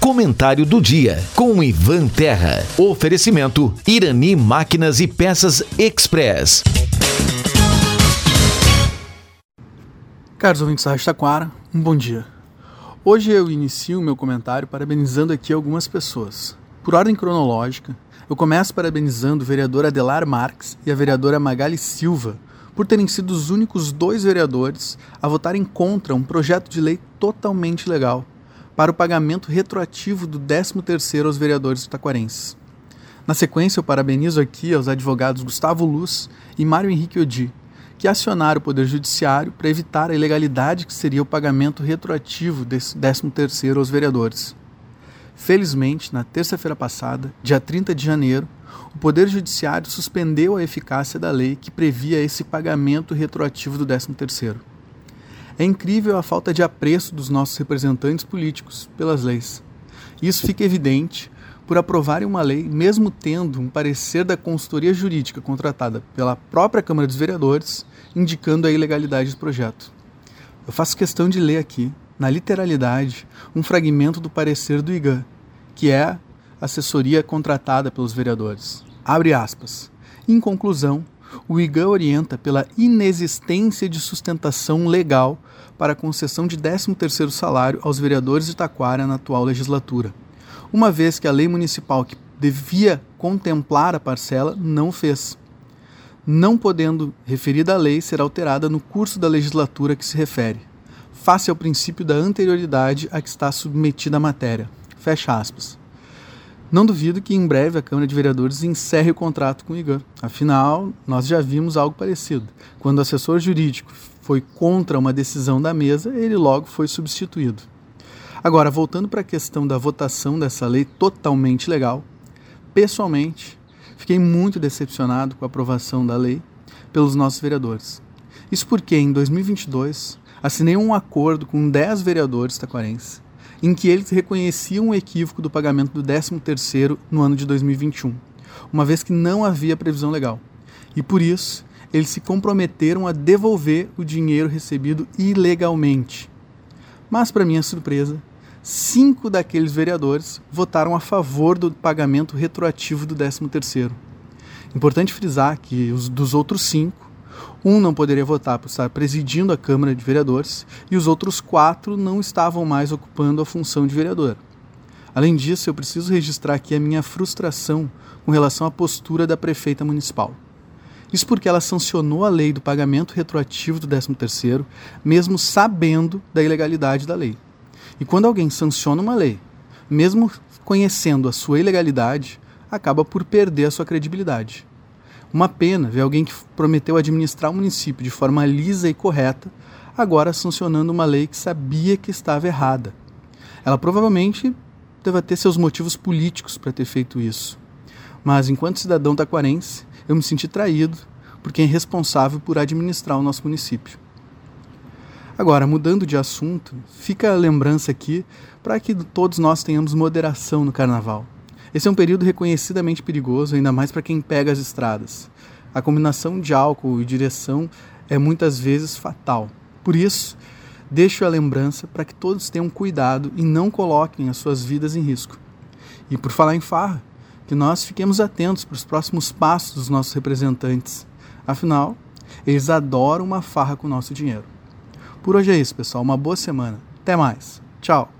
Comentário do dia com Ivan Terra. Oferecimento Irani Máquinas e Peças Express. Caros ouvintes da Taquara, um bom dia. Hoje eu inicio o meu comentário parabenizando aqui algumas pessoas. Por ordem cronológica, eu começo parabenizando o vereador Adelar Marques e a vereadora Magali Silva por terem sido os únicos dois vereadores a votarem contra um projeto de lei totalmente legal para o pagamento retroativo do 13º aos vereadores taquarenses. Na sequência, eu parabenizo aqui aos advogados Gustavo Luz e Mário Henrique Odi, que acionaram o Poder Judiciário para evitar a ilegalidade que seria o pagamento retroativo desse 13º aos vereadores. Felizmente, na terça-feira passada, dia 30 de janeiro, o Poder Judiciário suspendeu a eficácia da lei que previa esse pagamento retroativo do 13º. É incrível a falta de apreço dos nossos representantes políticos pelas leis. Isso fica evidente por aprovarem uma lei, mesmo tendo um parecer da consultoria jurídica contratada pela própria Câmara dos Vereadores, indicando a ilegalidade do projeto. Eu faço questão de ler aqui, na literalidade, um fragmento do parecer do IGAN, que é a assessoria contratada pelos vereadores. Abre aspas. Em conclusão, o IGAN orienta pela inexistência de sustentação legal para a concessão de 13º salário aos vereadores de Taquara na atual legislatura, uma vez que a lei municipal que devia contemplar a parcela não fez. Não podendo referida a lei ser alterada no curso da legislatura que se refere, face ao princípio da anterioridade a que está submetida a matéria. Fecha aspas. Não duvido que em breve a Câmara de Vereadores encerre o contrato com o IGAN. Afinal, nós já vimos algo parecido. Quando o assessor jurídico foi contra uma decisão da mesa, ele logo foi substituído. Agora, voltando para a questão da votação dessa lei totalmente legal, pessoalmente, fiquei muito decepcionado com a aprovação da lei pelos nossos vereadores. Isso porque, em 2022, assinei um acordo com 10 vereadores taquarenses em que eles reconheciam o equívoco do pagamento do 13º no ano de 2021, uma vez que não havia previsão legal. E por isso, eles se comprometeram a devolver o dinheiro recebido ilegalmente. Mas, para minha surpresa, cinco daqueles vereadores votaram a favor do pagamento retroativo do 13º. Importante frisar que os dos outros cinco um não poderia votar por estar presidindo a Câmara de Vereadores e os outros quatro não estavam mais ocupando a função de vereador. Além disso, eu preciso registrar aqui a minha frustração com relação à postura da prefeita municipal. Isso porque ela sancionou a lei do pagamento retroativo do 13º, mesmo sabendo da ilegalidade da lei. E quando alguém sanciona uma lei, mesmo conhecendo a sua ilegalidade, acaba por perder a sua credibilidade. Uma pena ver alguém que prometeu administrar o município de forma lisa e correta, agora sancionando uma lei que sabia que estava errada. Ela provavelmente deve ter seus motivos políticos para ter feito isso. Mas, enquanto cidadão taquarense, eu me senti traído por quem é responsável por administrar o nosso município. Agora, mudando de assunto, fica a lembrança aqui para que todos nós tenhamos moderação no carnaval. Esse é um período reconhecidamente perigoso, ainda mais para quem pega as estradas. A combinação de álcool e direção é muitas vezes fatal. Por isso, deixo a lembrança para que todos tenham cuidado e não coloquem as suas vidas em risco. E por falar em farra, que nós fiquemos atentos para os próximos passos dos nossos representantes. Afinal, eles adoram uma farra com o nosso dinheiro. Por hoje é isso, pessoal. Uma boa semana. Até mais. Tchau.